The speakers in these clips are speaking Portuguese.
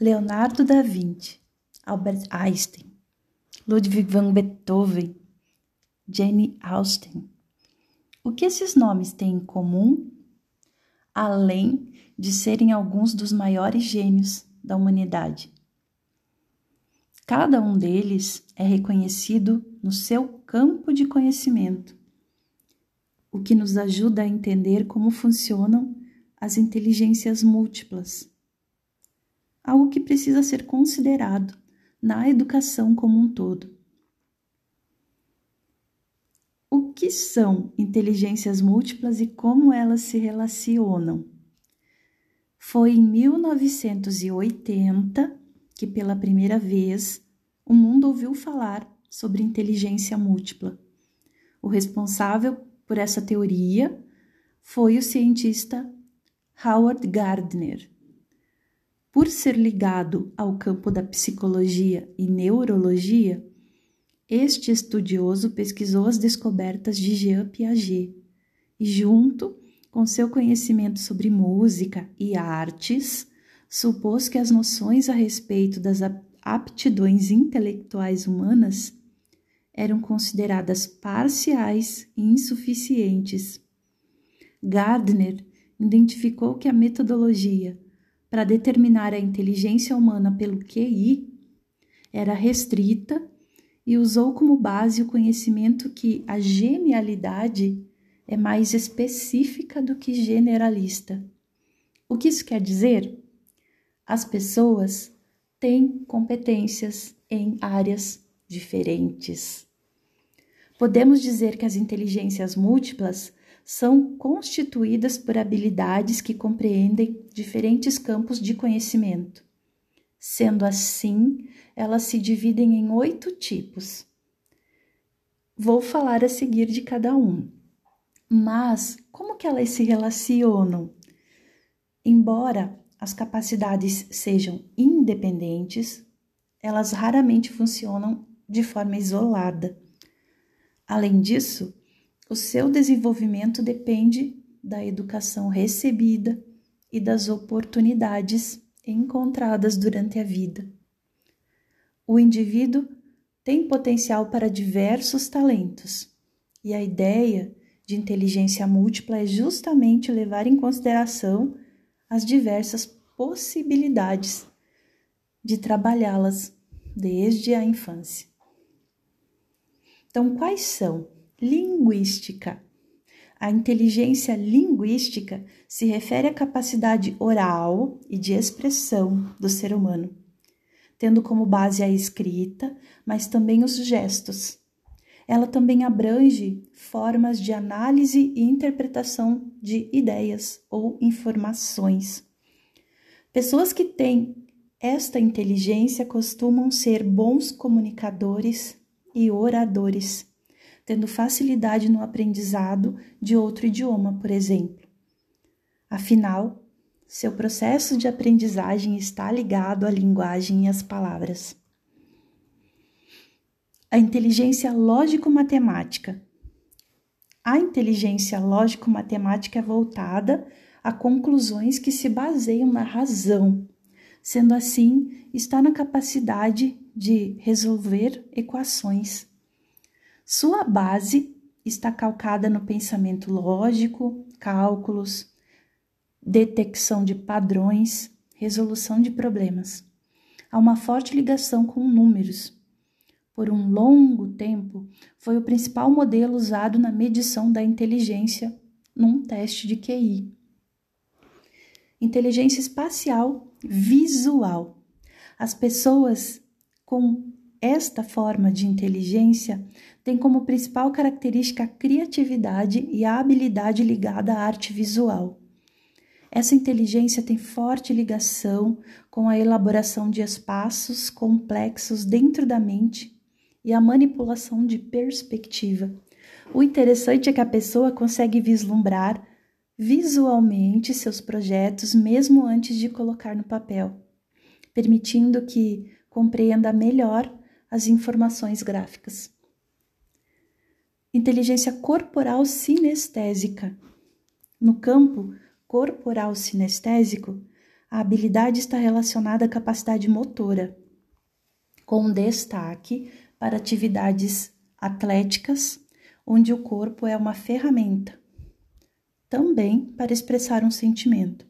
Leonardo da Vinci, Albert Einstein, Ludwig van Beethoven, Jane Austen. O que esses nomes têm em comum, além de serem alguns dos maiores gênios da humanidade? Cada um deles é reconhecido no seu campo de conhecimento, o que nos ajuda a entender como funcionam as inteligências múltiplas, algo que precisa ser considerado na educação como um todo. O que são inteligências múltiplas e como elas se relacionam? Foi em 1980 que, pela primeira vez, o mundo ouviu falar sobre inteligência múltipla. O responsável por essa teoria foi o cientista Howard Gardner. Por ser ligado ao campo da psicologia e neurologia, este estudioso pesquisou as descobertas de Jean Piaget e, junto com seu conhecimento sobre música e artes, supôs que as noções a respeito das aptidões intelectuais humanas eram consideradas parciais e insuficientes. Gardner identificou que a metodologia para determinar a inteligência humana pelo QI era restrita e usou como base o conhecimento que a genialidade é mais específica do que generalista. O que isso quer dizer? As pessoas têm competências em áreas diferentes. Podemos dizer que as inteligências múltiplas são constituídas por habilidades que compreendem diferentes campos de conhecimento. Sendo assim, elas se dividem em oito tipos. Vou falar a seguir de cada um. Mas como que elas se relacionam? Embora as capacidades sejam independentes, elas raramente funcionam de forma isolada. Além disso, o seu desenvolvimento depende da educação recebida e das oportunidades encontradas durante a vida. O indivíduo tem potencial para diversos talentos, e a ideia de inteligência múltipla é justamente levar em consideração as diversas possibilidades de trabalhá-las desde a infância. Então, quais são Linguística. A inteligência linguística se refere à capacidade oral e de expressão do ser humano, tendo como base a escrita, mas também os gestos. Ela também abrange formas de análise e interpretação de ideias ou informações. Pessoas que têm esta inteligência costumam ser bons comunicadores e oradores tendo facilidade no aprendizado de outro idioma, por exemplo. Afinal, seu processo de aprendizagem está ligado à linguagem e às palavras. A inteligência lógico-matemática. A inteligência lógico-matemática é voltada a conclusões que se baseiam na razão. Sendo assim, está na capacidade de resolver equações sua base está calcada no pensamento lógico, cálculos, detecção de padrões, resolução de problemas. Há uma forte ligação com números. Por um longo tempo, foi o principal modelo usado na medição da inteligência num teste de QI. Inteligência espacial visual. As pessoas com esta forma de inteligência tem como principal característica a criatividade e a habilidade ligada à arte visual. Essa inteligência tem forte ligação com a elaboração de espaços complexos dentro da mente e a manipulação de perspectiva. O interessante é que a pessoa consegue vislumbrar visualmente seus projetos mesmo antes de colocar no papel, permitindo que compreenda melhor as informações gráficas. Inteligência corporal sinestésica. No campo corporal sinestésico, a habilidade está relacionada à capacidade motora, com destaque para atividades atléticas, onde o corpo é uma ferramenta, também para expressar um sentimento.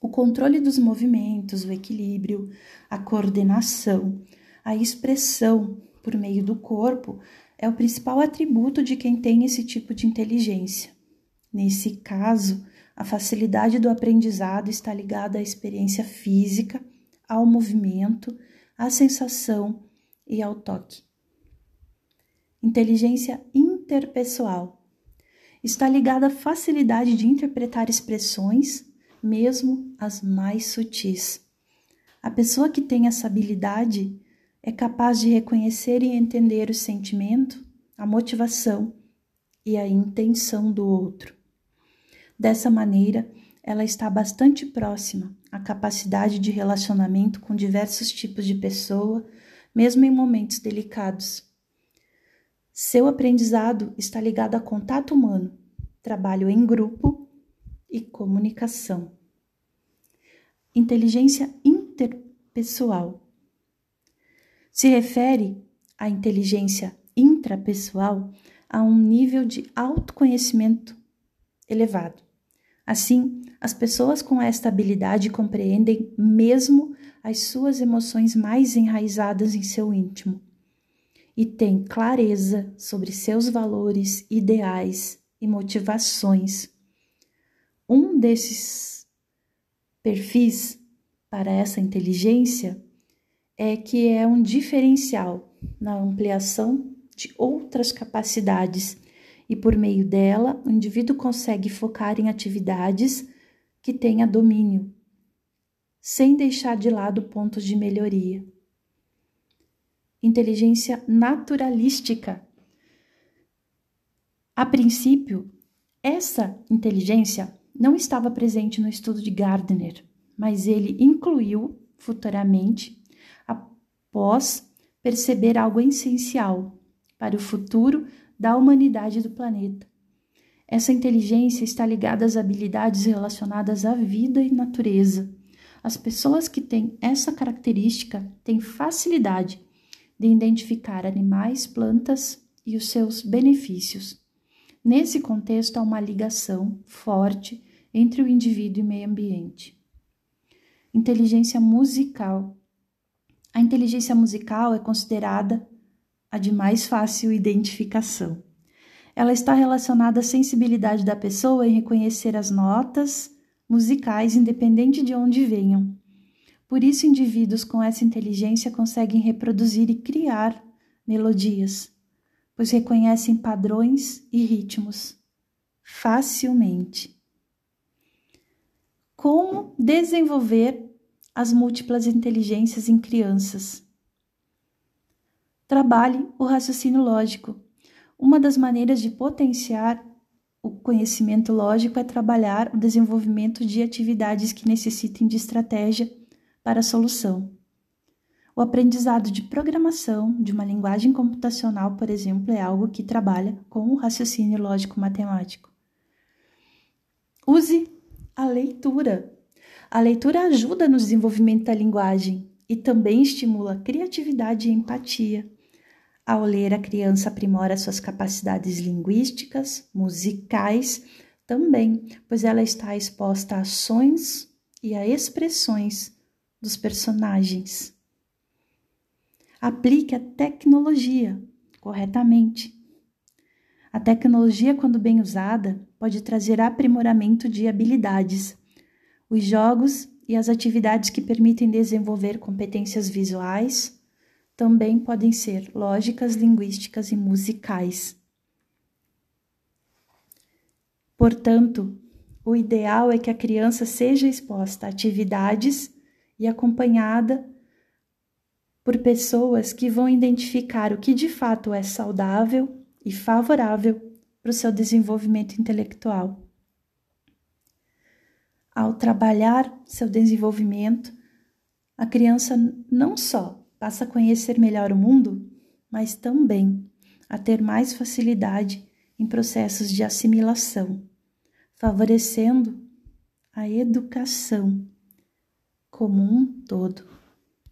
O controle dos movimentos, o equilíbrio, a coordenação, a expressão por meio do corpo é o principal atributo de quem tem esse tipo de inteligência. Nesse caso, a facilidade do aprendizado está ligada à experiência física, ao movimento, à sensação e ao toque. Inteligência interpessoal está ligada à facilidade de interpretar expressões, mesmo as mais sutis. A pessoa que tem essa habilidade é capaz de reconhecer e entender o sentimento, a motivação e a intenção do outro. Dessa maneira, ela está bastante próxima à capacidade de relacionamento com diversos tipos de pessoa, mesmo em momentos delicados. Seu aprendizado está ligado a contato humano, trabalho em grupo e comunicação. Inteligência interpessoal se refere à inteligência intrapessoal a um nível de autoconhecimento elevado. Assim, as pessoas com esta habilidade compreendem mesmo as suas emoções mais enraizadas em seu íntimo e têm clareza sobre seus valores, ideais e motivações. Um desses perfis para essa inteligência é que é um diferencial na ampliação de outras capacidades e por meio dela o indivíduo consegue focar em atividades que tenha domínio, sem deixar de lado pontos de melhoria. Inteligência naturalística. A princípio, essa inteligência não estava presente no estudo de Gardner, mas ele incluiu futuramente após perceber algo essencial para o futuro da humanidade do planeta. Essa inteligência está ligada às habilidades relacionadas à vida e natureza. As pessoas que têm essa característica têm facilidade de identificar animais, plantas e os seus benefícios. Nesse contexto, há uma ligação forte entre o indivíduo e o meio ambiente. Inteligência musical a inteligência musical é considerada a de mais fácil identificação. Ela está relacionada à sensibilidade da pessoa em reconhecer as notas musicais, independente de onde venham. Por isso, indivíduos com essa inteligência conseguem reproduzir e criar melodias, pois reconhecem padrões e ritmos facilmente. Como desenvolver as múltiplas inteligências em crianças. Trabalhe o raciocínio lógico. Uma das maneiras de potenciar o conhecimento lógico é trabalhar o desenvolvimento de atividades que necessitem de estratégia para a solução. O aprendizado de programação de uma linguagem computacional, por exemplo, é algo que trabalha com o raciocínio lógico matemático. Use a leitura a leitura ajuda no desenvolvimento da linguagem e também estimula a criatividade e empatia. Ao ler, a criança aprimora suas capacidades linguísticas, musicais também, pois ela está exposta a ações e a expressões dos personagens. Aplique a tecnologia corretamente. A tecnologia, quando bem usada, pode trazer aprimoramento de habilidades os jogos e as atividades que permitem desenvolver competências visuais também podem ser lógicas, linguísticas e musicais. Portanto, o ideal é que a criança seja exposta a atividades e acompanhada por pessoas que vão identificar o que de fato é saudável e favorável para o seu desenvolvimento intelectual. Ao trabalhar seu desenvolvimento, a criança não só passa a conhecer melhor o mundo, mas também a ter mais facilidade em processos de assimilação, favorecendo a educação como um todo.